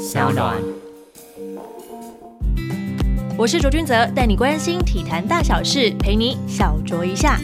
小暖。我是卓君泽，带你关心体坛大小事，陪你小酌一下。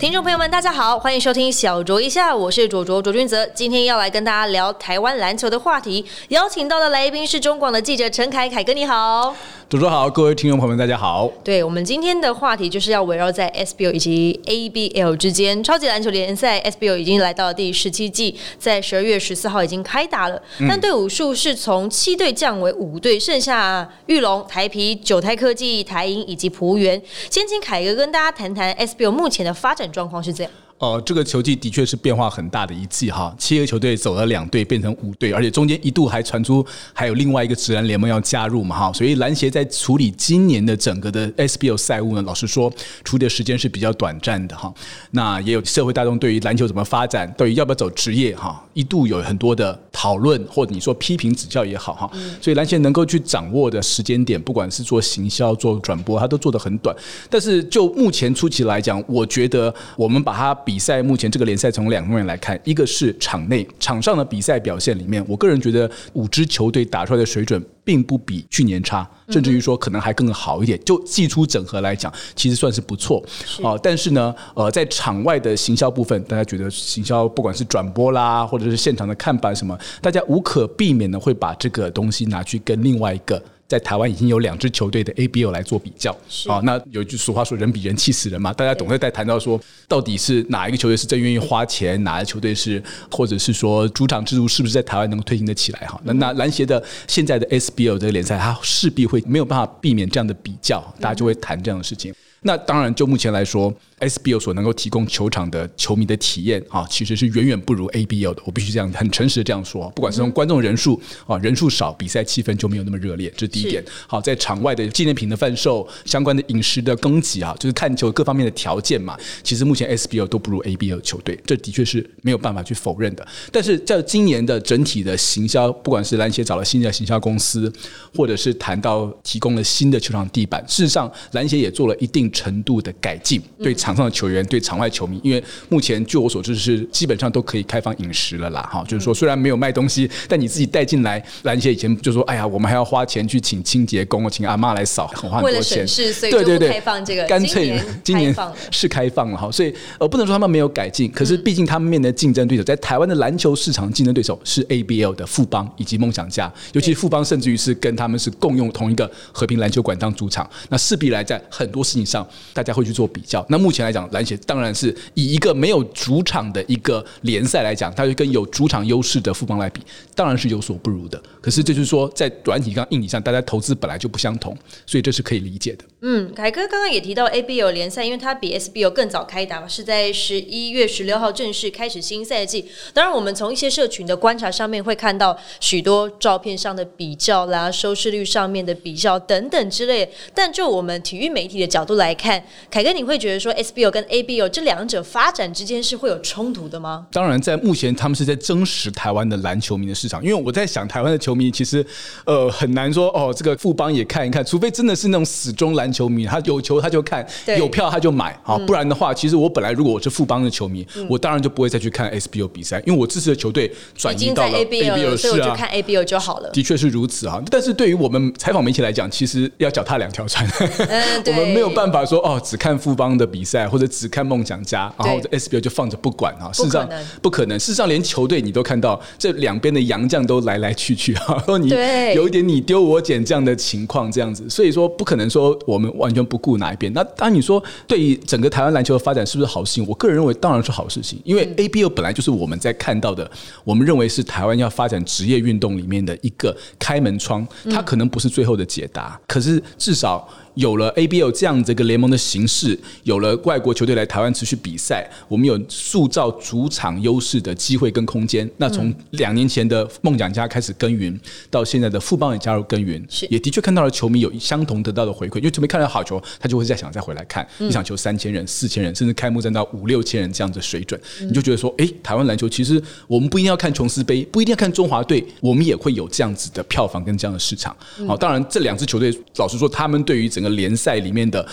听众朋友们，大家好，欢迎收听小酌一下，我是卓卓卓君泽，今天要来跟大家聊台湾篮球的话题，邀请到的来宾是中广的记者陈凯，凯哥你好。主持好，各位听众朋友们，大家好。对我们今天的话题就是要围绕在 SBL 以及 ABL 之间，超级篮球联赛 SBL 已经来到了第十七季，在十二月十四号已经开打了。但队伍数是从七队降为五队，剩下玉龙、台皮、九台科技、台银以及璞园。先请凯哥跟大家谈谈 SBL 目前的发展状况是怎样。哦，这个球季的确是变化很大的一季哈，七个球队走了两队变成五队，而且中间一度还传出还有另外一个职篮联盟要加入嘛哈，所以篮协在处理今年的整个的 SBL 赛务呢，老实说处理的时间是比较短暂的哈。那也有社会大众对于篮球怎么发展，对于要不要走职业哈，一度有很多的讨论或者你说批评指教也好哈，所以篮协能够去掌握的时间点，不管是做行销做转播，它都做得很短。但是就目前初期来讲，我觉得我们把它。比赛目前这个联赛从两方面来看，一个是场内场上的比赛表现里面，我个人觉得五支球队打出来的水准并不比去年差，甚至于说可能还更好一点。就技出整合来讲，其实算是不错啊。但是呢，呃，在场外的行销部分，大家觉得行销不管是转播啦，或者是现场的看板什么，大家无可避免的会把这个东西拿去跟另外一个。在台湾已经有两支球队的 ABO 来做比较，啊，那有一句俗话说“人比人气死人”嘛，大家总会在谈到说，到底是哪一个球队是真愿意花钱，哪个球队是，或者是说主场制度是不是在台湾能够推行得起来？哈，那那篮协的现在的 SBL 这个联赛，它势必会没有办法避免这样的比较，大家就会谈这样的事情。那当然，就目前来说。SBO 所能够提供球场的球迷的体验啊，其实是远远不如 ABO 的。我必须这样很诚实的这样说。不管是从观众人数啊，人数少，比赛气氛就没有那么热烈，这是第一点。好，在场外的纪念品的贩售、相关的饮食的供给啊，就是看球各方面的条件嘛，其实目前 SBO 都不如 ABO 球队，这的确是没有办法去否认的。但是在今年的整体的行销，不管是篮协找了新的行销公司，或者是谈到提供了新的球场地板，事实上篮协也做了一定程度的改进，对。场上的球员对场外球迷，因为目前据我所知是基本上都可以开放饮食了啦，哈，就是说虽然没有卖东西，但你自己带进来。篮协以前就说，哎呀，我们还要花钱去请清洁工，请阿妈来扫，很 花很多钱。对对对，开放这个，干脆今年是开放了哈，所以呃不能说他们没有改进，可是毕竟他们面的竞争对手，在台湾的篮球市场竞争对手是 ABL 的富邦以及梦想家，尤其富邦甚至于是跟他们是共用同一个和平篮球馆当主场，那势必来在很多事情上大家会去做比较。那目前来讲，篮协当然是以一个没有主场的一个联赛来讲，它就跟有主场优势的富邦来比，当然是有所不如的。可是这就是说，在软体跟硬体上，大家投资本来就不相同，所以这是可以理解的。嗯，凯哥刚刚也提到 ABL 联赛，因为它比 SBL 更早开打嘛，是在十一月十六号正式开始新赛季。当然，我们从一些社群的观察上面会看到许多照片上的比较啦、收视率上面的比较等等之类。但就我们体育媒体的角度来看，凯哥，你会觉得说 SBL 跟 ABL 这两者发展之间是会有冲突的吗？当然，在目前他们是在争实台湾的篮球迷的市场，因为我在想，台湾的球迷其实呃很难说哦，这个富邦也看一看，除非真的是那种死忠篮球迷，他有球他就看，有票他就买啊，不然的话，其实我本来如果我是富邦的球迷，我当然就不会再去看 SBO 比赛，因为我支持的球队转移到了 ABO，所以我就看 ABO 就好了。的确是如此啊，但是对于我们采访媒体来讲，其实要脚踏两条船，我们没有办法说哦，只看富邦的比赛或者只看梦想家，然后 SBO 就放着不管啊。事实上不可能，事实上连球队你都看到这两边的洋将都来来去去啊，说你有一点你丢我捡这样的情况这样子，所以说不可能说我们完全不顾哪一边。那当然你说对于整个台湾篮球的发展是不是好事情？我个人认为当然是好事情，因为 ABO 本来就是我们在看到的，我们认为是台湾要发展职业运动里面的一个开门窗，它可能不是最后的解答，可是至少。有了 ABL 这样子一个联盟的形式，有了外国球队来台湾持续比赛，我们有塑造主场优势的机会跟空间。那从两年前的梦想家开始耕耘，到现在的富邦也加入耕耘，也的确看到了球迷有相同得到的回馈。因为球迷看到好球，他就会再想再回来看一场球，三千人、四千人，甚至开幕战到五六千人这样的水准，你就觉得说，哎，台湾篮球其实我们不一定要看琼斯杯，不一定要看中华队，我们也会有这样子的票房跟这样的市场。好，当然这两支球队，老实说，他们对于整个联赛里面的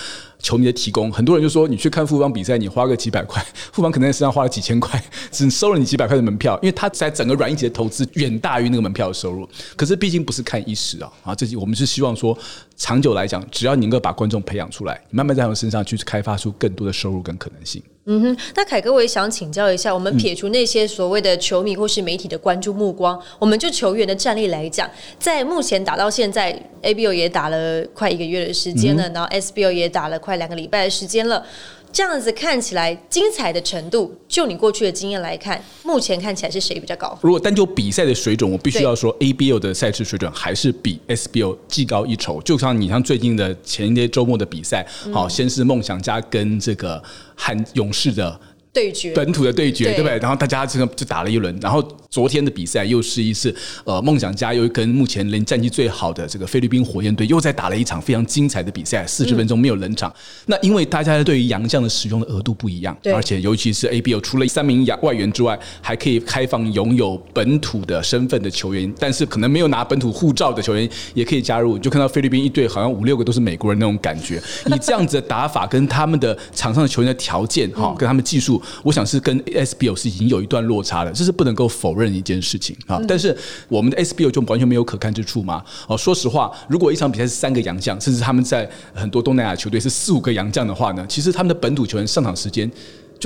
球迷的提供，很多人就说你去看富邦比赛，你花个几百块，富邦可能在身上花了几千块，只收了你几百块的门票，因为他在整个软硬体的投资远大于那个门票的收入。可是毕竟不是看一时啊，啊，这我们是希望说长久来讲，只要你能够把观众培养出来，慢慢在他们身上去开发出更多的收入跟可能性。嗯哼，那凯哥，我也想请教一下，我们撇除那些所谓的球迷或是媒体的关注目光，我们就球员的战力来讲，在目前打到现在，ABO 也打了快一个月的时间了，然后 SBO 也打了快两个礼拜的时间了。这样子看起来精彩的程度，就你过去的经验来看，目前看起来是谁比较高？如果单就比赛的水准，我必须要说，ABO 的赛事水准还是比 SBO 技高一筹。就像你像最近的前一些周末的比赛，好，先是梦想家跟这个韩勇士的。对决本土的对决，对不对？然后大家这个就打了一轮，然后昨天的比赛又是一次，呃，梦想家又跟目前连战绩最好的这个菲律宾火焰队又在打了一场非常精彩的比赛，四十分钟没有冷场。那因为大家对于洋将的使用的额度不一样，而且尤其是 ABO 除了三名洋外援之外，还可以开放拥有本土的身份的球员，但是可能没有拿本土护照的球员也可以加入。就看到菲律宾一队好像五六个都是美国人那种感觉。你这样子的打法跟他们的场上的球员的条件哈，跟他们技术。我想是跟 SBO 是已经有一段落差了，这是不能够否认一件事情啊。但是我们的 SBO 就完全没有可看之处吗？哦，说实话，如果一场比赛是三个洋将，甚至他们在很多东南亚球队是四五个洋将的话呢，其实他们的本土球员上场时间。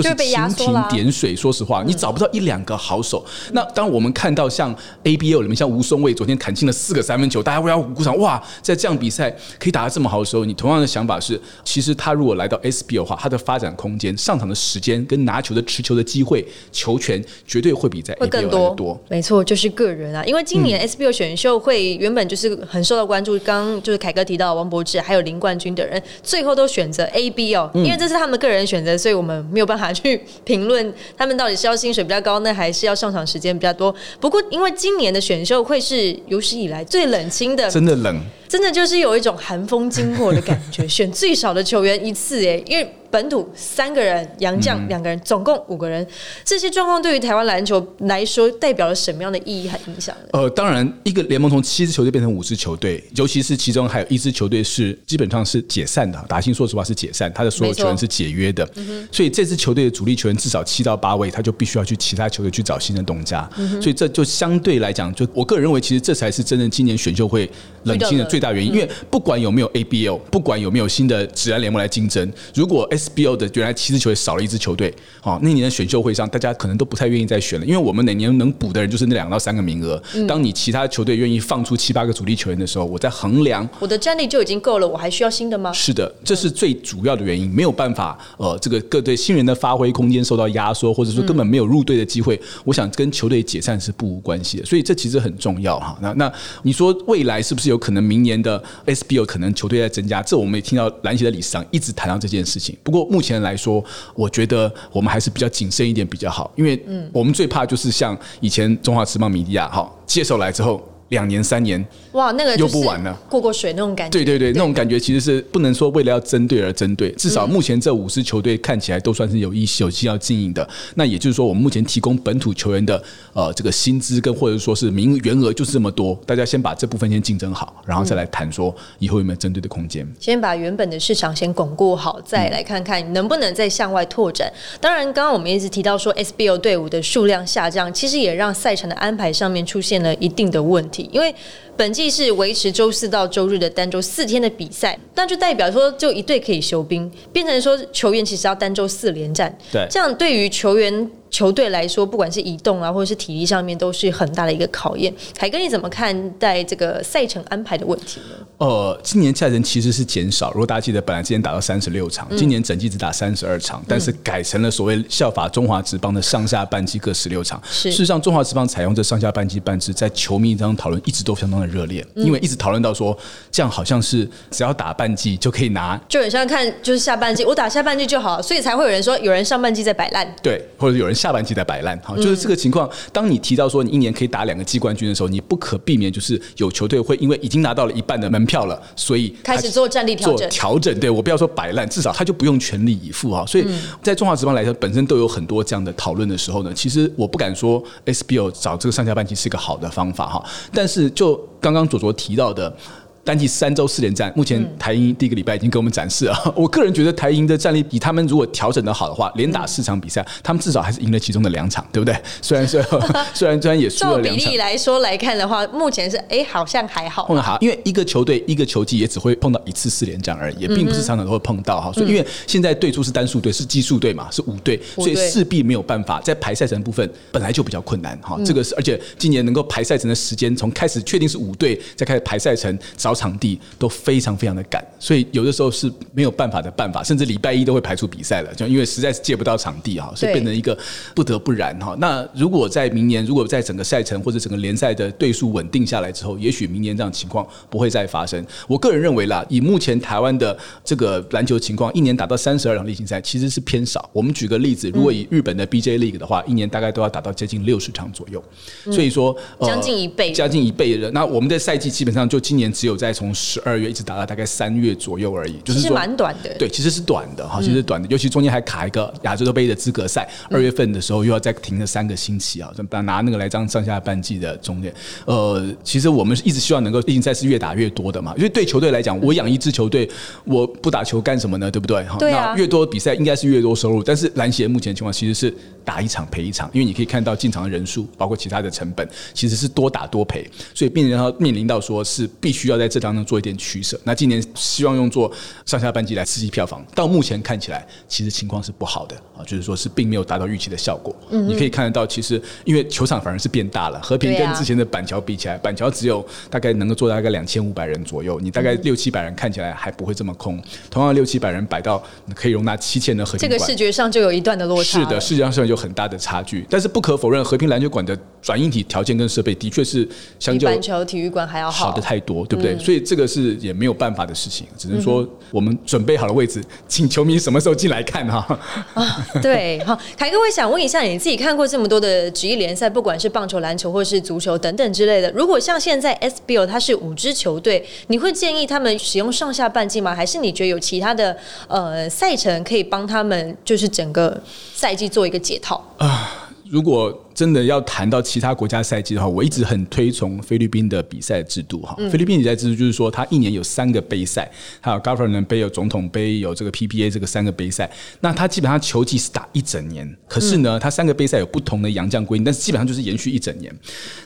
就是蜻蜓点水，说实话，你找不到一两个好手。那当我们看到像 ABO 里面像吴松卫昨天砍进了四个三分球，大家为他鼓掌哇！在这样比赛可以打得这么好的时候，你同样的想法是，其实他如果来到 SBO 的话，他的发展空间、上场的时间跟拿球的持球的机会、球权绝对会比在 ABO 多。没错，就是个人啊，因为今年 SBO 选秀会原本就是很受到关注，刚就是凯哥提到王柏志还有林冠军的人，最后都选择 ABO，因为这是他们的个人选择，所以我们没有办法。去评论他们到底是要薪水比较高呢，还是要上场时间比较多？不过，因为今年的选秀会是有史以来最冷清的，真的冷。真的就是有一种寒风经过的感觉，选最少的球员一次哎，因为本土三个人，杨将两个人，总共五个人，这些状况对于台湾篮球来说，代表了什么样的意义和影响呢？呃，当然，一个联盟从七支球队变成五支球队，尤其是其中还有一支球队是基本上是解散的，达兴说实话是解散，他的所有球员是解约的，所以这支球队的主力球员至少七到八位，他就必须要去其他球队去找新的东家，所以这就相对来讲，就我个人认为，其实这才是真正今年选秀会冷静的最。最大原因，因为不管有没有 ABL，不管有没有新的职篮联盟来竞争，如果 SBO 的原来七支球队少了一支球队，好，那年的选秀会上，大家可能都不太愿意再选了，因为我们哪年能补的人就是那两到三个名额。当你其他球队愿意放出七八个主力球员的时候，我在衡量我的战力就已经够了，我还需要新的吗？是的，这是最主要的原因，没有办法，呃，这个各队新人的发挥空间受到压缩，或者说根本没有入队的机会，我想跟球队解散是不无关系的，所以这其实很重要哈。那那你说未来是不是有可能明年的 SBO 可能球队在增加，这我们也听到篮协的理事长一直谈到这件事情。不过目前来说，我觉得我们还是比较谨慎一点比较好，因为我们最怕就是像以前中华职棒米迪亚哈接手来之后。两年三年，哇，那个又不完了，过过水那种感觉。对对对，那种感觉其实是不能说为了要针对而针对，至少目前这五支球队看起来都算是有意有心要经营的。那也就是说，我们目前提供本土球员的呃这个薪资跟或者说是名员额就是这么多，大家先把这部分先竞争好，然后再来谈说以后有没有针对的空间。先把原本的市场先巩固好，再来看看能不能再向外拓展。当然，刚刚我们一直提到说 SBO 队伍的数量下降，其实也让赛程的安排上面出现了一定的问题。因为本季是维持周四到周日的单周四天的比赛，那就代表说就一队可以休兵，变成说球员其实要单周四连战。对，这样对于球员。球队来说，不管是移动啊，或者是体力上面，都是很大的一个考验。凯哥，你怎么看待这个赛程安排的问题呢？呃，今年赛程其实是减少。如果大家记得，本来之前打到三十六场，今年整季只打三十二场，但是改成了所谓效法中华职棒的上下半季各十六场。事实上，中华职棒采用这上下半季半制，在球迷当中讨论一直都相当的热烈，因为一直讨论到说，这样好像是只要打半季就可以拿，就很像看就是下半季，我打下半季就好，所以才会有人说有人上半季在摆烂，对，或者有人。下半季在摆烂，哈，就是这个情况。当你提到说你一年可以打两个季冠军的时候，你不可避免就是有球队会因为已经拿到了一半的门票了，所以开始做战力调整。调整，对我不要说摆烂，至少他就不用全力以赴啊。所以在中华职棒来说，本身都有很多这样的讨论的时候呢，其实我不敢说 SBO 找这个上下半季是一个好的方法哈。但是就刚刚左左提到的。单季三周四连战，目前台银第一个礼拜已经给我们展示了。我个人觉得台银的战力比他们如果调整的好的话，连打四场比赛，他们至少还是赢了其中的两场，对不对？虽然 虽然虽然虽然也输了两场例。来说来看的话，目前是哎好像还好碰。到好，因为一个球队一个球季也只会碰到一次四连战而已，也并不是常常都会碰到哈。所以因为现在对出是单数队，是奇数队嘛，是五队，五队所以势必没有办法在排赛程部分本来就比较困难哈。这个是而且今年能够排赛程的时间，从开始确定是五队，再开始排赛程找场地都非常非常的赶，所以有的时候是没有办法的办法，甚至礼拜一都会排除比赛了，就因为实在是借不到场地哈，所以变成一个不得不然哈。那如果在明年，如果在整个赛程或者整个联赛的队数稳定下来之后，也许明年这样情况不会再发生。我个人认为啦，以目前台湾的这个篮球情况，一年打到三十二场例行赛其实是偏少。我们举个例子，如果以日本的 BJ League 的话，一年大概都要打到接近六十场左右，所以说、呃将近一倍将近一倍的。那我们的赛季基本上就今年只有在从十二月一直打到大概三月左右而已，就是说蛮短的。对，其实是短的哈，其实是短的，尤其中间还卡一个亚洲杯的资格赛，二月份的时候又要再停了三个星期啊，就拿拿那个来当上下半季的中间。呃，其实我们一直希望能够例行赛是越打越多的嘛，因为对球队来讲，我养一支球队，我不打球干什么呢？对不对？哈啊那越多比赛应该是越多收入，但是篮协目前情况其实是打一场赔一场，因为你可以看到进场的人数，包括其他的成本，其实是多打多赔，所以病人要面临到说是必须要在这当中做一点取舍。那今年希望用做上下半季来刺激票房，到目前看起来其实情况是不好的啊，就是说是并没有达到预期的效果。嗯你可以看得到，其实因为球场反而是变大了，和平跟之前的板桥比起来，板桥只有大概能够做大概两千五百人左右，你大概六七百人看起来还不会这么空。同样六七百人摆到可以容纳七千的和平这个视。觉上就有一段的落差。是的，视觉上有很大的差距，但是不可否认，和平篮球馆的转硬体条件跟设备的确是相比较板球体育馆还要好的太多，对不对？所以这个是也没有办法的事情，只能说我们准备好了位置，请球迷什么时候进来看哈。对，好，凯哥，我想问一下，你自己看过这么多的职业联赛，不管是棒球、篮球或是足球等等之类的，如果像现在 SBL 它是五支球队，你会建议他们使用上下半季吗？还是你觉得有其他的呃赛程可以帮他们，就是整个赛季做一个解套？如果真的要谈到其他国家赛季的话，我一直很推崇菲律宾的比赛制度哈。菲律宾比赛制度就是说，它一年有三个杯赛，还有 Governor 杯、有总统杯、有这个 PBA 这个三个杯赛。那它基本上球季是打一整年，可是呢，它三个杯赛有不同的洋将规定，但是基本上就是延续一整年。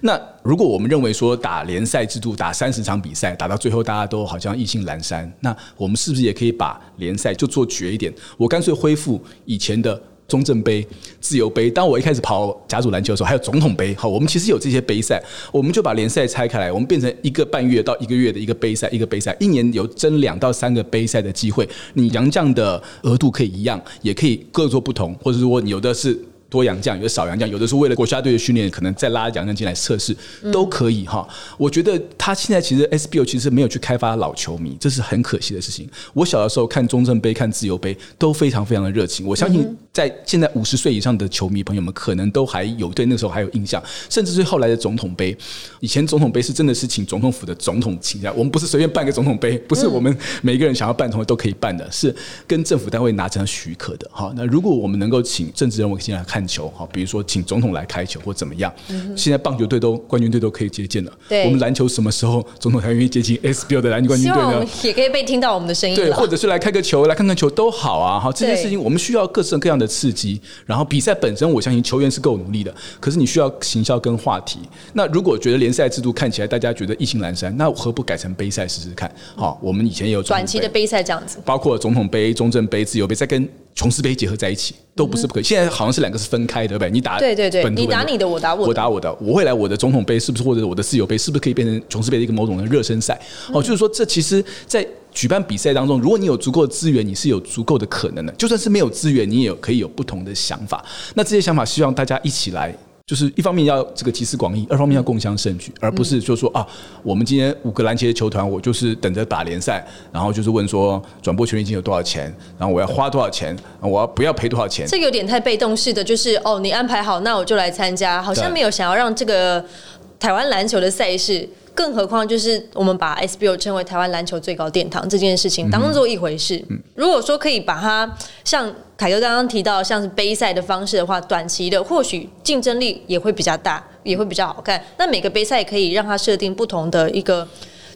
那如果我们认为说打联赛制度打三十场比赛，打到最后大家都好像意兴阑珊，那我们是不是也可以把联赛就做绝一点？我干脆恢复以前的。中正杯、自由杯。当我一开始跑甲组篮球的时候，还有总统杯。好，我们其实有这些杯赛，我们就把联赛拆开来，我们变成一个半月到一个月的一个杯赛，一个杯赛，一年有争两到三个杯赛的机会。你洋将的额度可以一样，也可以各做不同，或者说有的是。多洋将，有的少洋将，有的是为了国家队的训练，可能再拉洋将进来测试，都可以哈。我觉得他现在其实 SBO 其实没有去开发老球迷，这是很可惜的事情。我小的时候看中正杯、看自由杯都非常非常的热情，我相信在现在五十岁以上的球迷朋友们，可能都还有对那时候还有印象，甚至是后来的总统杯。以前总统杯是真的是请总统府的总统请假，我们不是随便办个总统杯，不是我们每个人想要办总统都可以办的，是跟政府单位拿成许可的。哈，那如果我们能够请政治人物进来看球，哈，比如说请总统来开球或怎么样，现在棒球队都冠军队都可以接见了，对我们篮球什么时候总统才愿意接近 SBO 的篮球冠军队呢？也可以被听到我们的声音对，或者是来开个球，来看看球都好啊。好，这件事情我们需要各式各样的刺激。然后比赛本身，我相信球员是够努力的，可是你需要行销跟话题。那如果觉得联赛制度看起来大家觉得意兴阑珊，那何不改成杯赛试试看？好，我们以前也有短期的杯赛这样子。包括总统杯、中正杯、自由杯，再跟琼斯杯结合在一起，都不是不可以。现在好像是两个是分开的，对不对？你打嗯对对对你打你的我打我的我打我的，我会来我的总统杯，是不是或者我的自由杯，是不是可以变成琼斯杯的一个某种的热身赛？嗯哦，就是说这其实，在举办比赛当中，如果你有足够的资源，你是有足够的可能的。就算是没有资源，你也有可以有不同的想法。那这些想法，希望大家一起来。就是一方面要这个集思广益，二方面要共襄盛举，而不是就说啊，我们今天五个篮协球团，我就是等着打联赛，然后就是问说转播权利金有多少钱，然后我要花多少钱，我要不要赔多少钱？这个有点太被动式的，就是哦，你安排好，那我就来参加，好像没有想要让这个台湾篮球的赛事。更何况，就是我们把 SBO 称为台湾篮球最高殿堂这件事情当做一回事。如果说可以把它像凯哥刚刚提到，像是杯赛的方式的话，短期的或许竞争力也会比较大，也会比较好看。那每个杯赛可以让它设定不同的一个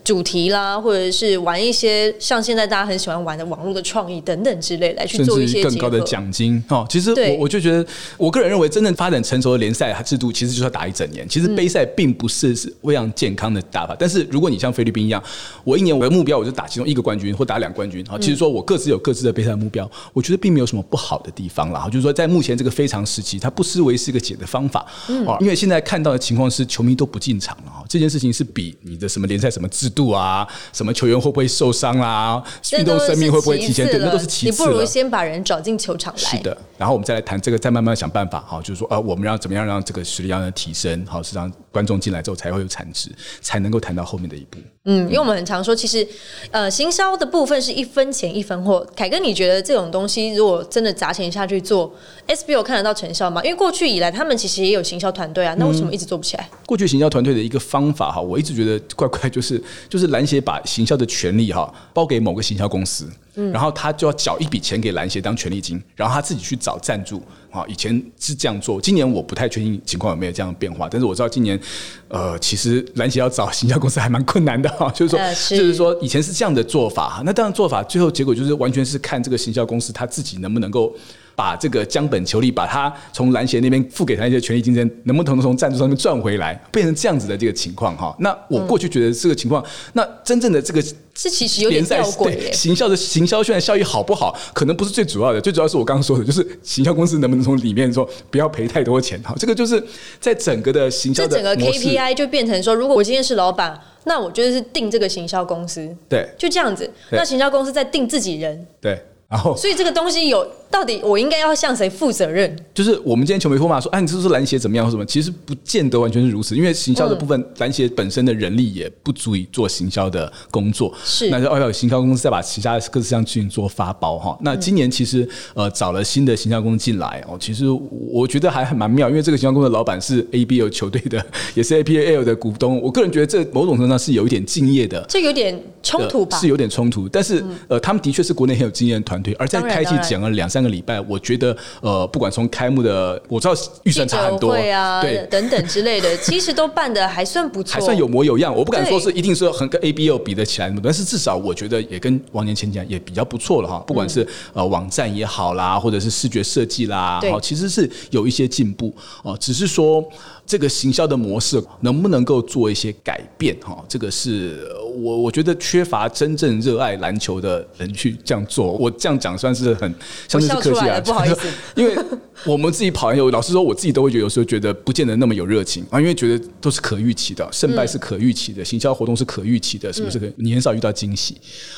主题啦，或者是玩一些像现在大家很喜欢玩的网络的创意等等之类，来去甚做一些至更高的奖金哦。其实我我就觉得，我个人认为，真正发展成熟的联赛制度，其实就是要打一整年。其实杯赛并不是是非常健康的打法，但是如果你像菲律宾一样，我一年我的目标我就打其中一个冠军或打两冠军啊，其实说我各自有各自的杯赛目标，我觉得并没有什么不好的地方啦。就是说，在目前这个非常时期，它不失为是一个解的方法啊。因为现在看到的情况是，球迷都不进场了啊，这件事情是比你的什么联赛什么制度啊，什么球员会不会受伤啦，运动生命会不会提前，对，那都是其你不如。先把人找进球场来。是的，然后我们再来谈这个，再慢慢想办法哈，就是说呃，我们要怎么样让这个实力要提升，好，是让观众进来之后才会有产值，才能够谈到后面的一步。嗯，因为我们很常说，其实呃，行销的部分是一分钱一分货。凯哥，你觉得这种东西如果真的砸钱下去做，SBO 看得到成效吗？因为过去以来他们其实也有行销团队啊，那为什么一直做不起来？过去行销团队的一个方法哈，我一直觉得怪怪，就是就是篮协把行销的权利哈包给某个行销公司，然后他就要缴一笔钱给篮协当权利金，然后他自己去找赞助啊。以前是这样做，今年我不太确定情况有没有这样的变化，但是我知道今年呃，其实篮协要找行销公司还蛮困难的哈，就是说就是说以前是这样的做法哈，那这样做法最后结果就是完全是看这个行销公司他自己能不能够。把这个江本求利，把他从篮协那边付给他一些权益竞争，能不能从赞助上面赚回来，变成这样子的这个情况哈。那我过去觉得这个情况，那真正的这个这其实有点联赛吊诡耶。对行销的行销宣传效益好不好，可能不是最主要的，最主要是我刚刚说的，就是行销公司能不能从里面说不要赔太多钱哈。这个就是在整个的行销这整个，KPI 就变成说，如果我今天是老板，那我就是定这个行销公司，对就这样子。那行销公司在定自己人，对，然后所以这个东西有到底我应该要向谁负责任？就是我们今天球迷会骂说，哎、你这是篮协怎么样或什么？其实不见得完全是如此，因为行销的部分，篮协本身的人力也不足以做行销的工作。是那就要有行销公司再把其他的各式项事情做发包哈。那今年其实呃找了新的行销公司进来哦，其实我觉得还蛮妙，因为这个行销公司的老板是 ABL 球队的，也是 APL 的股东。我个人觉得这某种程度上是有一点敬业的。这有点冲突吧？呃是有点冲突，但是、呃，他们的确是国内很有经验的团队，而在开季当然当然讲了两三个礼拜，我觉得呃，不管从开幕的，我知道预算差很多，记者会啊，对。等等之类的，其实都办的还算不错，还算有模有样，我不敢说是一定说很跟 A B O 比得起来，但是至少我觉得也跟往年前讲也比较不错了哈。不管是呃网站也好啦，或者是视觉设计啦，对好，其实是有一些进步哦。只是说这个行销的模式能不能够做一些改变哈，这个是呃我我觉得缺乏真正热爱篮球的人去这样做。我这样讲算是很相对是客气啊，不好意思 因为我们自己跑篮球，老实说，我自己都会觉得有时候觉得不见得那么有热情啊，因为觉得都是可预期的，胜败是可预期的，行销活动是可预期的，是不是可？你很少遇到惊喜。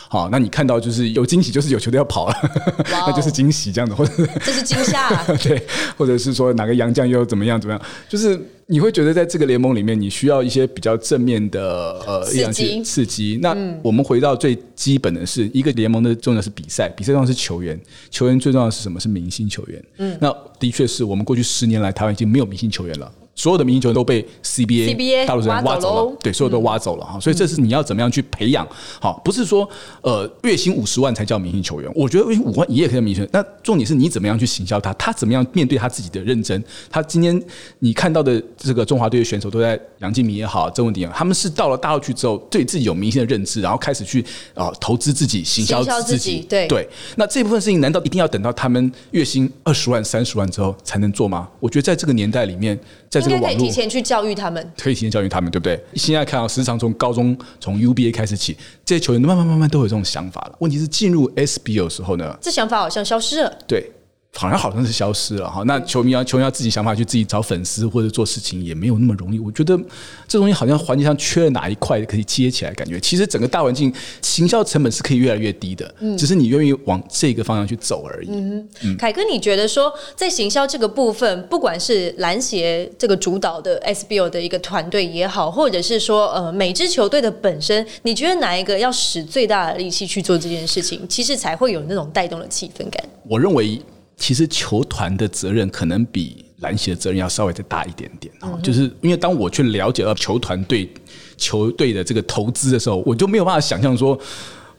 好，那你看到就是有惊喜，就是有球队要跑了，哦那就是惊喜这样的，或者这是惊吓。对，或者是说哪个洋将又怎么样怎么样，就是你会觉得在这个联盟里面，你需要一些比较正面的呃刺激嗯力量去刺激。那我们回到最基本的是，一个联盟的重要是比赛，比赛重要是球员，球员最重要的是什么？是明星球员。嗯，那的确是我们过去十年来，台湾已经没有明星球员了。所有的明星球员都被 CBA, CBA 大陆人挖走了，对，所有都挖走了。哈，所以这是你要怎么样去培养。好，不是说呃月薪五十万才叫明星球员，我觉得月薪五万也可以叫明星球员，那重点是你怎么样去行销他，他怎么样面对他自己的认真，他今天你看到的这个中华队的选手都在杨敬明也好，郑文鼎也好，他们是到了大陆去之后，对自己有明星的认知，然后开始去啊、投资自己，行销自自己己，对。对，那这部分事情难道一定要等到他们月薪二十万、三十万之后才能做吗？我觉得在这个年代里面，在这应该可以提前去教育他们。可以提前教育他们，对不对？现在看到时常从高中从 UBA 开始起，这些球员慢慢慢慢都有这种想法了。问题是进入 SBL 的时候呢，这想法好像消失了。对，好像好像是消失了哈。那球迷要球迷要自己想法去自己找粉丝或者做事情也没有那么容易。我觉得这东西好像环节上缺了哪一块可以接起来，感觉其实整个大环境行销成本是可以越来越低的，只是你愿意往这个方向去走而已。凯哥，你觉得说在行销这个部分，不管是篮协这个主导的 SBO 的一个团队也好，或者是说呃每支球队的本身，你觉得哪一个要使最大的力气去做这件事情，其实才会有那种带动的气氛感？我认为其实球团的责任可能比篮协的责任要稍微再大一点点哦、就是因为当我去了解到球团对球队的这个投资的时候，我就没有办法想象说。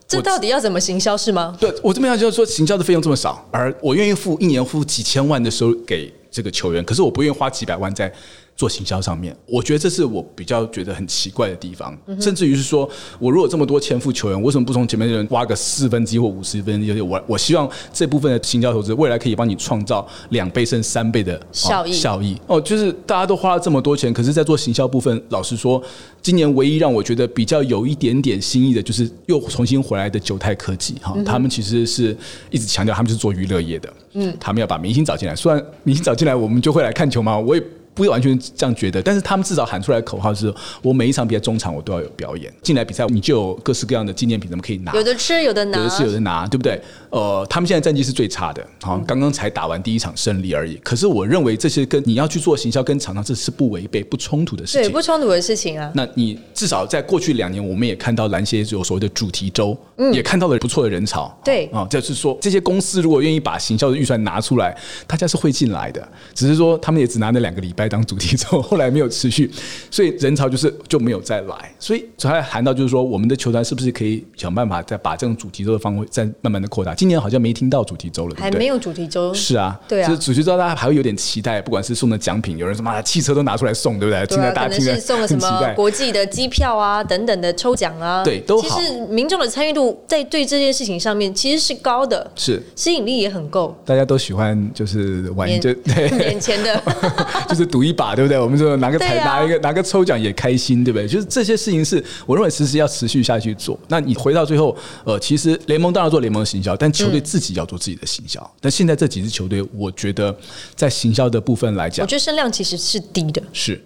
这到底要怎么行销是吗？对我这边要就是说，行销的费用这么少，而我愿意付一年付几千万的收入给这个球员，可是我不愿意花几百万在做行销上面，我觉得这是我比较觉得很奇怪的地方，甚至于是说，我如果这么多千赋球员，为什么不从前面的人挖个四分之一或五十分之一？我我希望这部分的行销投资未来可以帮你创造两倍甚至三倍的、哦效益。效益。哦，就是大家都花了这么多钱，可是，在做行销部分，老实说，今年唯一让我觉得比较有一点点新意的，就是又重新回来的九泰科技。哈，他们其实是一直强调他们是做娱乐业的，嗯，他们要把明星找进来，虽然明星找进来，我们就会来看球吗？我也。不完全这样觉得，但是他们至少喊出来的口号是：我每一场比赛中场我都要有表演，进来比赛你就有各式各样的纪念品，咱们可以拿。有的吃，有的拿，有的吃有的拿，对不对？呃，他们现在战绩是最差的，好，刚刚才打完第一场胜利而已。可是我认为这些跟你要去做行销跟厂商，这是不违背、不冲突的事情对，不冲突的事情啊。那你至少在过去两年，我们也看到篮协有所谓的主题周，也看到了不错的人潮。对啊，就是说这些公司如果愿意把行销的预算拿出来，大家是会进来的。只是说他们也只拿那两个礼拜当主题周，后来没有持续，所以人潮就是就没有再来。所以才谈到就是说，我们的球团是不是可以想办法再把这种主题周的方位再慢慢的扩大？今年好像没听到主题周了，对不对？还没有主题周，是啊，对啊就是主题周大家还会有点期待，不管是送的奖品，有人说妈汽车都拿出来送，对不对？听对啊，可能着大家听着是送了什。么国际的机票啊等等的抽奖啊，对都好其实民众的参与度在对这件事情上面其实是高的，是，吸引力也很够。大家都喜欢就是玩眼就 对，眼前的 就是赌一把，对不对？我们就拿个彩、啊拿一个拿个抽奖也开心，对不对？就是这些事情是我认为其实要持续下去做。那你回到最后，呃，其实联盟当然做联盟的行销，但球队自己要做自己的行销。但现在这几支球队，我觉得在行销的部分来讲我觉得声量其实是低的，是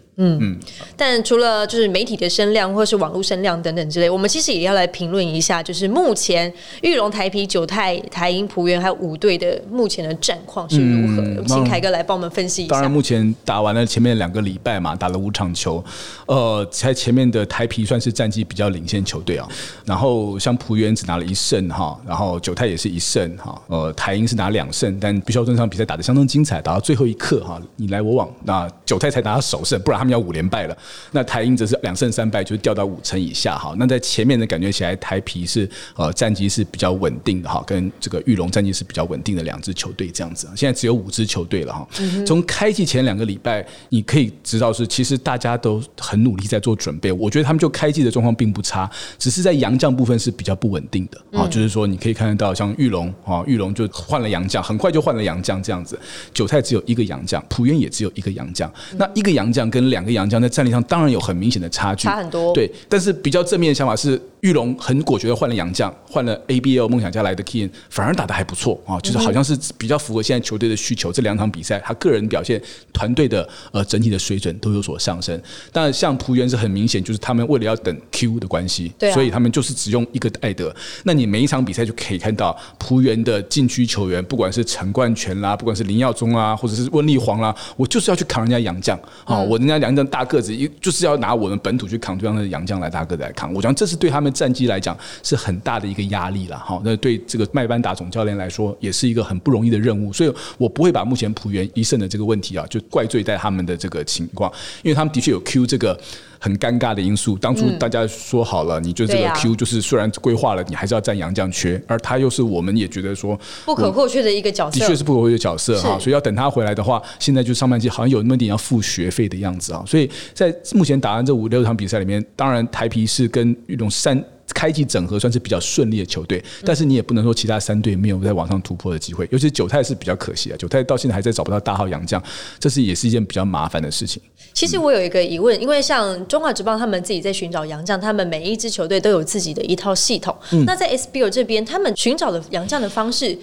但除了就是媒体的声量或是网络声量等等之类，我们其实也要来评论一下，就是目前玉龙、台啤、九泰、台银、浦原还有五队的目前的战况是如何？嗯请凯哥来帮我们分析一下当然，下。目前打完了前面两个礼拜嘛，打了五场球，呃，在前面的台皮算是战绩比较领先球队啊。然后像浦原只拿了一胜哈，然后九泰也是一胜哈，呃，台英是拿两胜，但必须要这场比赛打得相当精彩，打到最后一刻哈，你来我往，那九泰才拿到首胜，不然他们要五连败了。那台英则是两胜三败，就是掉到五成以下哈。那在前面的感觉起来，台皮是呃战绩是比较稳定的哈，跟这个玉龙战绩是比较稳定的两支球队这样子。现在只有五支球队了哈。从开季前两个礼拜，你可以知道是其实大家都很努力在做准备。我觉得他们就开季的状况并不差，只是在洋将部分是比较不稳定的啊。就是说你可以看得到，像玉龙啊，玉龙就换了洋将，很快就换了洋将这样子。韭菜只有一个洋将，浦原也只有一个洋将。那一个洋将跟两个洋将在战力上当然有很明显的差距，差很多。对，但是比较正面的想法是，玉龙很果决的换了洋将，换了 ABL 梦想家来的 Kian，反而打得还不错啊，就是好像是比较符合现在球队的需求。这两场比赛，他个人表现、团队的呃整体的水准都有所上升。但像浦原是很明显，就是他们为了要等 Q 的关系，所以他们就是只用一个艾德。那你每一场比赛就可以看到浦原的禁区球员，不管是陈冠全啦，不管是林耀宗啊，或者是温丽煌啦，我就是要去扛人家洋将啊、我人家洋将大个子，一就是要拿我们本土去扛对方的洋将来大个子来扛。我想这是对他们战绩来讲是很大的一个压力了哈。那对这个麦班达总教练来说，也是一个很不容易的任务。所以我不会把目前浦原一胜的这个问题啊，就怪罪在他们的这个情况，因为他们的确有 Q 这个。很尴尬的因素，当初大家说好了，你就这个 Q 就是虽然规划了，你还是要占杨绛缺，而他又是我们也觉得说不可或缺的一个角色。的确，是不可或缺的角色哈，所以要等他回来的话，现在就上半季好像有那么一点要付学费的样子啊，所以在目前打完这五六场比赛里面，当然台皮是跟玉龙三。开启整合算是比较顺利的球队，但是你也不能说其他三队没有在网上突破的机会，尤其是九泰是比较可惜啊，九泰到现在还在找不到大号洋将，这是也是一件比较麻烦的事情。其实我有一个疑问，因为像中华职棒他们自己在寻找洋将，他们每一支球队都有自己的一套系统。嗯那在 SBL 这边，他们寻找的洋将的方式，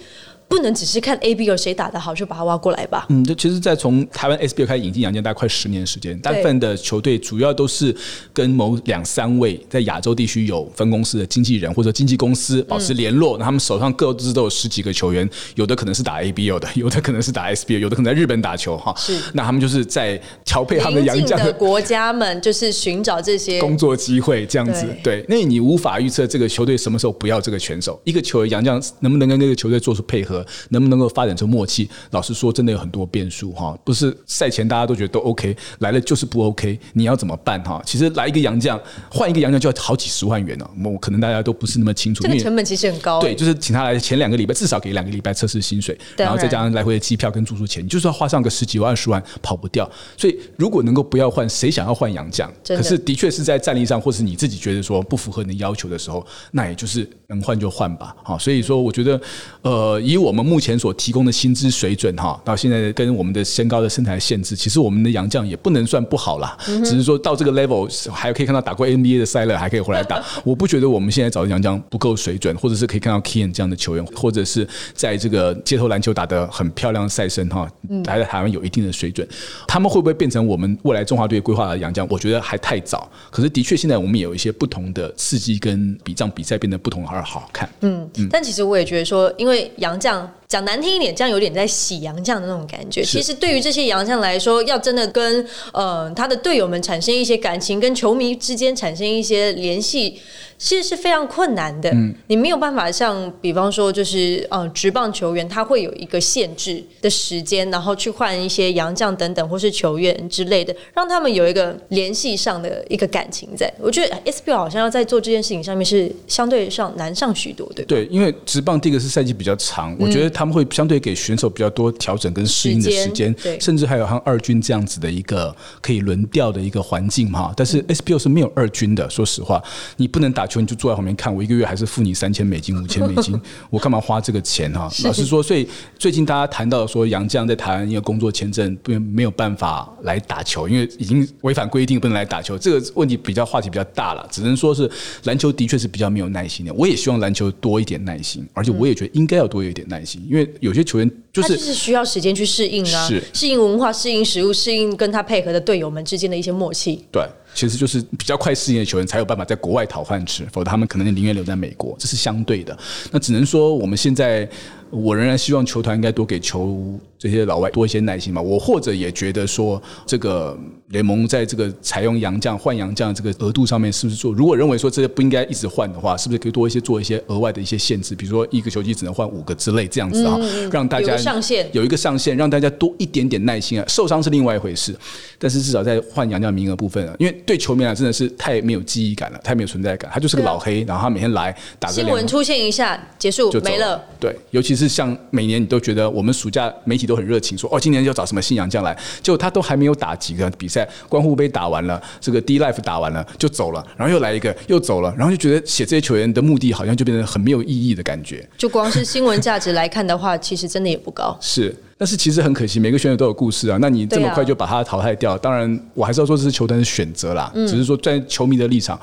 不能只是看 ABO 谁打得好就把他挖过来吧？嗯，就其实，在从台湾 SBL 开始引进杨将，大概快十年的时间，大部分的球队主要都是跟某两三位在亚洲地区有分公司的经纪人或者经纪公司保持联络，那、他们手上各自都有十几个球员，有的可能是打 ABL 的，有的可能是打 SBL，有的可能在日本打球哈。是那他们就是在调配他们的邻洋将的国家们就是寻找这些工作机会这样子。对对，那你无法预测这个球队什么时候不要这个选手，一个球员杨将能不能跟这个球队做出配合，合，能不能够发展成默契？老实说，真的有很多变数哈。不是赛前大家都觉得都 OK，来了就是不 OK，你要怎么办哈？其实来一个洋将，换一个洋将就要好几十万元呢。我可能大家都不是那么清楚，这个成本其实很高。对，就是请他来前两个礼拜至少给两个礼拜测试薪水，然后再加上来回的机票跟住宿钱，你就是要花上个十几万、二十万，跑不掉。所以如果能够不要换，谁想要换洋将？可是的确是在战力上，或是你自己觉得说不符合你的要求的时候，那也就是能换就换吧。好，所以说我觉得，呃，以我们目前所提供的薪资水准哈，到现在跟我们的身高的身材限制，其实我们的洋将也不能算不好啦。只是说到这个 level，还可以看到打过 NBA 的塞勒还可以回来打。我不觉得我们现在找的洋将不够水准，或者是可以看到 Kian 这样的球员，或者是在这个街头篮球打得很漂亮的赛身哈，还在台湾有一定的水准，他们会不会变成我们未来中华队规划的洋将？我觉得还太早。可是的确，现在我们也有一些不同的刺激跟比仗比赛变得不同而好看。嗯，但其实我也觉得说，因为洋将。讲难听一点，这样有点在洗洋将的那种感觉。其实对于这些洋将来说，要真的跟呃他的队友们产生一些感情，跟球迷之间产生一些联系，其实是非常困难的。嗯，你没有办法像比方说，就是呃职棒球员，他会有一个限制的时间，然后去换一些洋将等等，或是球员之类的，让他们有一个联系上的一个感情在。我觉得 SBL 好像要在做这件事情上面是相对上难上许多，对对，因为职棒第一个是赛季比较长，我觉得。他们会相对给选手比较多调整跟适应的时间，甚至还有像二军这样子的一个可以轮调的一个环境哈。但是 SPO 是没有二军的，说实话，你不能打球，你就坐在旁边看，我一个月还是付你三千美金、五千美金，我干嘛花这个钱哈？老实说，所以最近大家谈到说杨绛在台湾因为工作签证不没有办法来打球，因为已经违反规定不能来打球，这个问题比较话题比较大了。只能说是篮球的确是比较没有耐心的，我也希望篮球多一点耐心，而且我也觉得应该要多一点耐心。因为有些球员就是，就是需要时间去适应啊，适应文化、适应食物、适应跟他配合的队友们之间的一些默契。对，其实就是比较快适应的球员才有办法在国外讨饭吃，否则他们可能宁愿留在美国。这是相对的。那只能说我们现在。我仍然希望球团应该多给球这些老外多一些耐心嘛。我或者也觉得说，这个联盟在这个采用洋将换洋将这个额度上面，是不是做？如果认为说这些不应该一直换的话，是不是可以多一些做一些额外的一些限制？比如说一个球季只能换五个之类这样子啊，让大家上限有一个上限，让大家多一点点耐心啊。受伤是另外一回事，但是至少在换洋将名额部分啊，因为对球迷来真的是太没有记忆感了，太没有存在感。他就是个老黑，然后他每天来打个新闻出现一下结束就没了。对，尤其。是像每年你都觉得我们暑假媒体都很热情，说哦今年要找什么新洋将来，结果他都还没有打几个比赛，关户杯打完了，这个 D Life 打完了就走了，然后又来一个又走了，然后就觉得写这些球员的目的好像就变得很没有意义的感觉。就光是新闻价值来看的话，其实真的也不高。是，但是其实很可惜，每个选手都有故事啊。那你这么快就把他淘汰掉，当然我还是要说这是球团的选择啦，只是说在球迷的立场。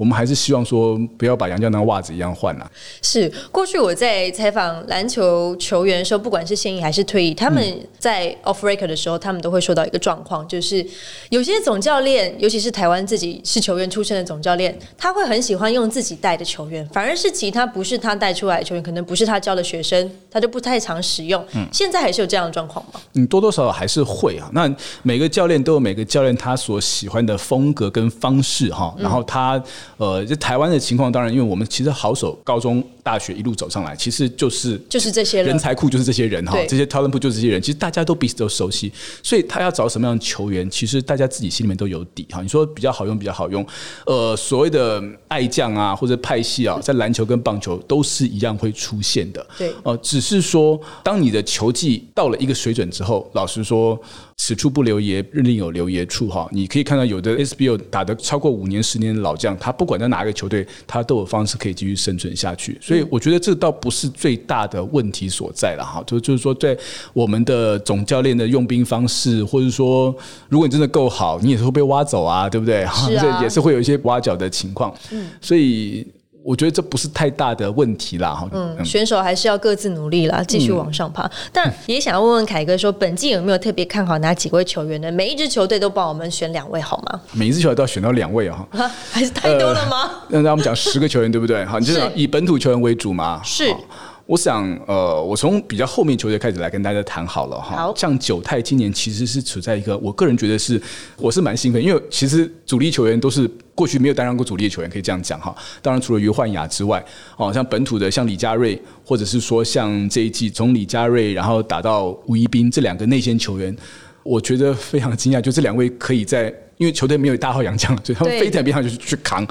我们还是希望说，不要把杨绛当袜子一样换了。是过去我在采访篮球球员的时候，不管是现役还是退役，他们在 off record 的时候，他们都会说到一个状况，就是有些总教练，尤其是台湾自己是球员出身的总教练，他会很喜欢用自己带的球员，反而是其他不是他带出来的球员，可能不是他教的学生，他就不太常使用。嗯，现在还是有这样的状况吗？嗯，多多少少还是会啊。那每个教练都有每个教练他所喜欢的风格跟方式哈，然后他。呃，这台湾的情况，当然，因为我们其实好手高中、大学一路走上来，其实就是就是这些人才库，就是这些人哈，这些 talent 就是这些人，其实大家都彼此都熟悉，所以他要找什么样的球员，其实大家自己心里面都有底哈。你说比较好用，比较好用，呃，所谓的爱将啊，或者派系啊，在篮球跟棒球都是一样会出现的，对，呃，只是说当你的球技到了一个水准之后，老实说。此处不留爷，另有留爷处哈。你可以看到，有的 SBO 打的超过五年、十年的老将，他不管在哪个球队，他都有方式可以继续生存下去。所以，我觉得这倒不是最大的问题所在了哈。就就是说，在我们的总教练的用兵方式，或者说，如果你真的够好，你也是会被挖走啊，对不对？是啊，也是会有一些挖角的情况。嗯，所以。我觉得这不是太大的问题啦，哈。嗯，选手还是要各自努力啦，继续往上爬。但也想要问问凯哥，说本季有没有特别看好哪几位球员呢？每一支球队都帮我们选两位好吗？每一支球队都要选到两位啊？还是太多了吗？那呃我们讲十个球员对不对？好，你就以本土球员为主嘛。是。我想，呃，我从比较后面球队开始来跟大家谈好了哈。好像九泰今年其实是处在一个，我个人觉得是，我是蛮兴奋，因为其实主力球员都是过去没有担任过主力的球员，可以这样讲哈。当然，除了于焕雅之外，哦，像本土的像李佳瑞，或者是说像这一季从李佳瑞然后打到吴一斌这两个内线球员，我觉得非常惊讶，就这两位可以在。因为球队没有大号洋将，所以他们对非常边上就是去扛。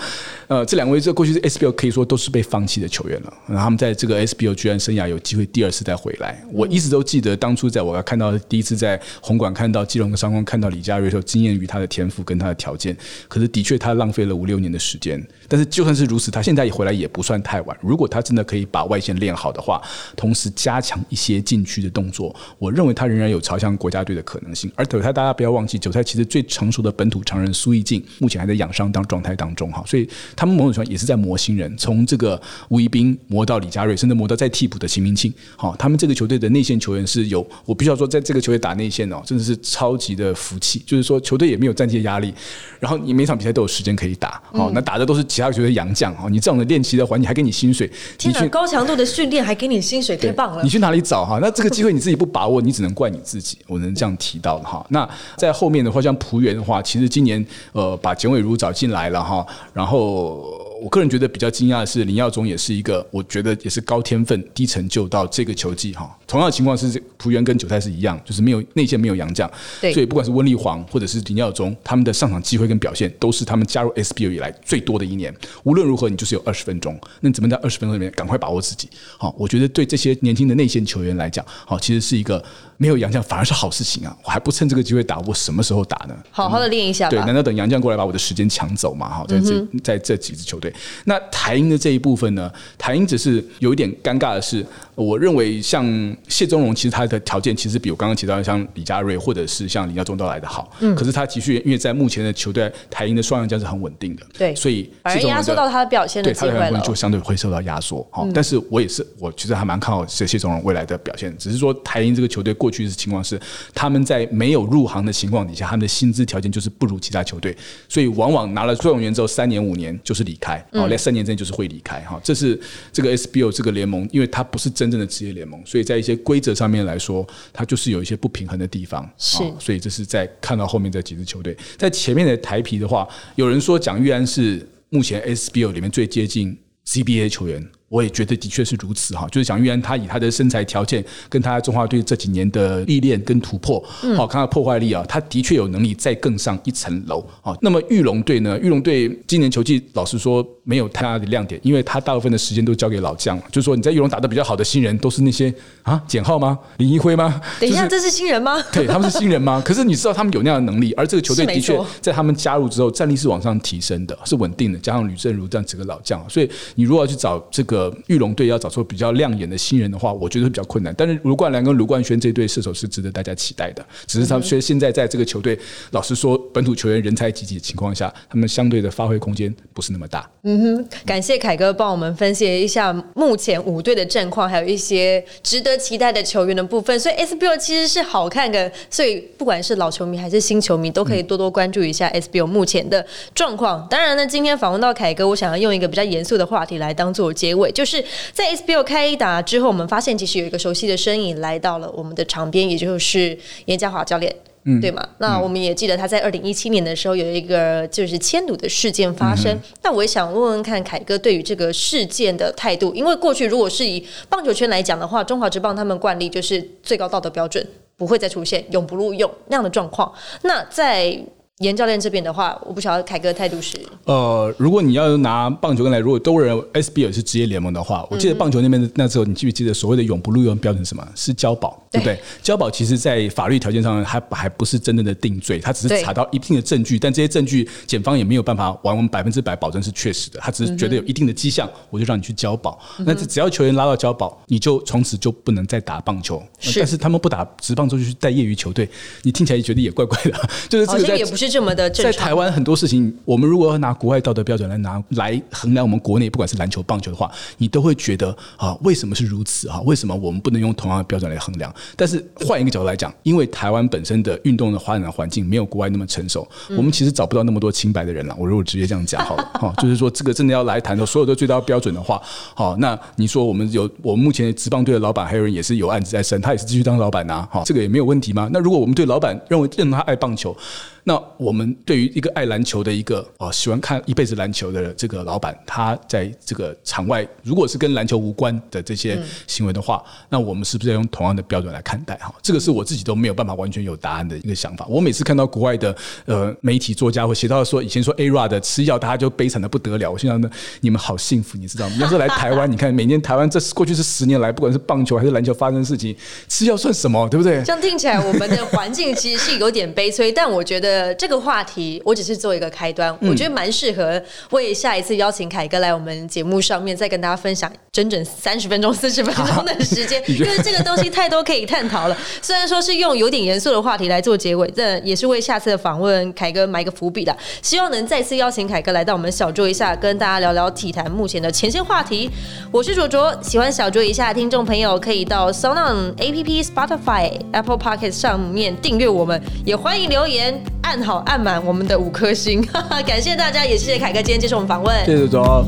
呃，这两位这过去是 SBO 可以说都是被放弃的球员了，然后他们在这个 SBO 居然生涯有机会第二次再回来。我一直都记得当初在我要看到第一次在红馆看到基隆的商光看到李佳瑞的时候，惊艳于他的天赋跟他的条件。可是的确他浪费了五六年的时间，但是就算是如此，他现在也回来也不算太晚。如果他真的可以把外线练好的话，同时加强一些禁区的动作，我认为他仍然有朝向国家队的可能性。而韭菜大家不要忘记，韭菜其实最成熟的本土常人苏奕静目前还在养伤当状态当中哈，所以他们某种程度上也是在磨新人，从这个吴一斌磨到李佳瑞，甚至磨到在替补的秦明庆。好，他们这个球队的内线球员是有，我必须要说，在这个球队打内线哦，真的是超级的福气，就是说球队也没有战绩的压力，然后你每场比赛都有时间可以打，好，那打的都是其他球队洋将哦，你这样的练习的环境还给你薪水，天哪，高强度的训练还给你薪水，太棒了你！去哪里找哈？那这个机会你自己不把握，你只能怪你自己。我能这样提到的哈。那在后面的话，像浦原的话，其实今年呃把简伟如找进来了哈，然后。我个人觉得比较惊讶的是，林耀宗也是一个，我觉得也是高天分、低成就到这个球季哈。同样的情况是，浦原跟韭菜是一样，就是没有内线没有洋将，所以不管是温丽煌或者是林耀宗，他们的上场机会跟表现都是他们加入 SBU 以来最多的一年。无论如何，你就是有二十分钟，那你怎么在二十分钟里面赶快把握自己？好，我觉得对这些年轻的内线球员来讲，好，其实是一个没有杨绛反而是好事情啊！我还不趁这个机会打，我什么时候打呢？好好的练一下对，难。道等杨绛过来把我的时间抢走嘛？哈，在这在这几支球队，那台英的这一部分呢？台英只是有一点尴尬的是，我认为像谢宗荣，其实他的条件其实比我刚刚提到的像李佳瑞或者是像林耀宗都来的好。嗯，可是他其实因为在目前的球队台英的双阳将是很稳定的，对所以反而压缩到他的表现的对他的机会了。嗯很就相对会受到压缩。好，但是我也是，我其实还蛮看好谢谢宗荣未来的表现。只是说台英这个球队过去的情况是，他们在没有入行的情况底下，他们的薪资条件就是不如其他球队，所以往往拿了状元之后，三年五年就是离开，嗯哦，在三年之内就是会离开。哈，这是这个 SBO 这个联盟，因为它不是真正的职业联盟，所以在一些规则上面来说，它就是有一些不平衡的地方。是哦所以这是在看到后面这几支球队，在前面的台皮的话，有人说蒋玉安是目前 SBO 里面最接近 CBA 球员。我也觉得的确是如此哈，就是蒋玉安他以他的身材条件跟他中华队这几年的历练跟突破，好、看他破坏力啊，他的确有能力再更上一层楼啊，那么玉龙队呢？玉龙队今年球季老实说没有太大的亮点，因为他大部分的时间都交给老将，就是说你在玉龙打得比较好的新人都是那些啊简浩吗？林一辉吗？等一下，这是新人吗？对，他们是新人吗？可是你知道他们有那样的能力，而这个球队的确在他们加入之后，战力是往上提升的，是稳定的。加上吕正如这样几个老将，所以你如果要去找这个玉龙队要找出比较亮眼的新人的话，我觉得会比较困难。但是卢冠良跟卢冠轩这对射手是值得大家期待的，只是他们所以现在在这个球队，老实说，本土球员人才济济的情况下，他们相对的发挥空间不是那么大。嗯哼感谢凯哥帮我们分析一下目前五队的战况，还有一些值得期待的球员的部分。所以 SBO 其实是好看的，所以不管是老球迷还是新球迷，都可以多多关注一下 SBO 目前的状况。当然呢，今天访问到凯哥，我想要用一个比较严肃的话题来当做结尾，就是在 SBO 开打之后，我们发现其实有一个熟悉的身影来到了我们的场边，也就是严家华教练。嗯对吗？那我们也记得他在二零一七年的时候有一个就是迁赌的事件发生。那我也想问问看凯哥对于这个事件的态度，因为过去如果是以棒球圈来讲的话，中华职棒他们惯例就是最高道德标准不会再出现永不录用那样的状况。那在严教练这边的话，我不晓得凯哥态度是呃，如果你要拿棒球跟来，如果都认为 SBL 是职业联盟的话，我记得棒球那边的那时候，你记不记得所谓的永不录用标准是什么？是交保，对不对？交保其实在法律条件上还还不是真正的定罪，他只是查到一定的证据，但这些证据检方也没有办法完完百分之百保证是确实的，他只是觉得有一定的迹象，我就让你去交保。那这只要球员拉到交保，你就从此就不能再打棒球。是但是他们不打职棒之后就去带业余球队，你听起来觉得也怪怪的，就是这好个在像也不是这么的。在台湾很多事情，我们如果要拿国外道德标准来拿来衡量我们国内，不管是篮球、棒球的话，你都会觉得啊，为什么是如此啊？为什么我们不能用同样的标准来衡量？但是换一个角度来讲，因为台湾本身的运动的发展环境没有国外那么成熟，我们其实找不到那么多清白的人了。我如果直接这样讲好了，哈，就是说这个真的要来谈的所有的最高标准的话，好，那你说我们有我们目前职棒队的老板还有人也是有案子在审，他也是继续当老板呐，哈，这个也没有问题吗？那如果我们对老板认为认他爱棒球，那我们对于一个爱篮球的一个哦喜欢看一辈子篮球的这个老板，他在这个场外如果是跟篮球无关的这些行为的话，那我们是不是要用同样的标准来看待？哈，这个是我自己都没有办法完全有答案的一个想法。我每次看到国外的呃媒体作家会写到说，以前说 A R A 的吃药，大家就悲惨的不得了。我心想呢，你们好幸福，你知道吗？要是来台湾，你看每年台湾这过去这十年来，不管是棒球还是篮球发生事情，吃药算什么？对不对？这样听起来，我们的环境其实是有点悲催，但我觉得这个话题我只是做一个开端，我觉得蛮适合为下一次邀请凯哥来我们节目上面再跟大家分享整整三十分钟、四十分钟的时间，因为这个东西太多可以探讨了。虽然说是用有点严肃的话题来做结尾，这也是为下次的访问凯哥埋个伏笔的。希望能再次邀请凯哥来到我们小桌一下，跟大家聊聊体坛目前的前线话题。我是卓卓，喜欢小桌一下的听众朋友可以到 s o n On A P P、Spotify、Apple Podcast 上面订阅我们，也欢迎留言按好按满我们的五颗星。感谢大家，也谢谢凯哥今天接受我们访问。谢谢卓。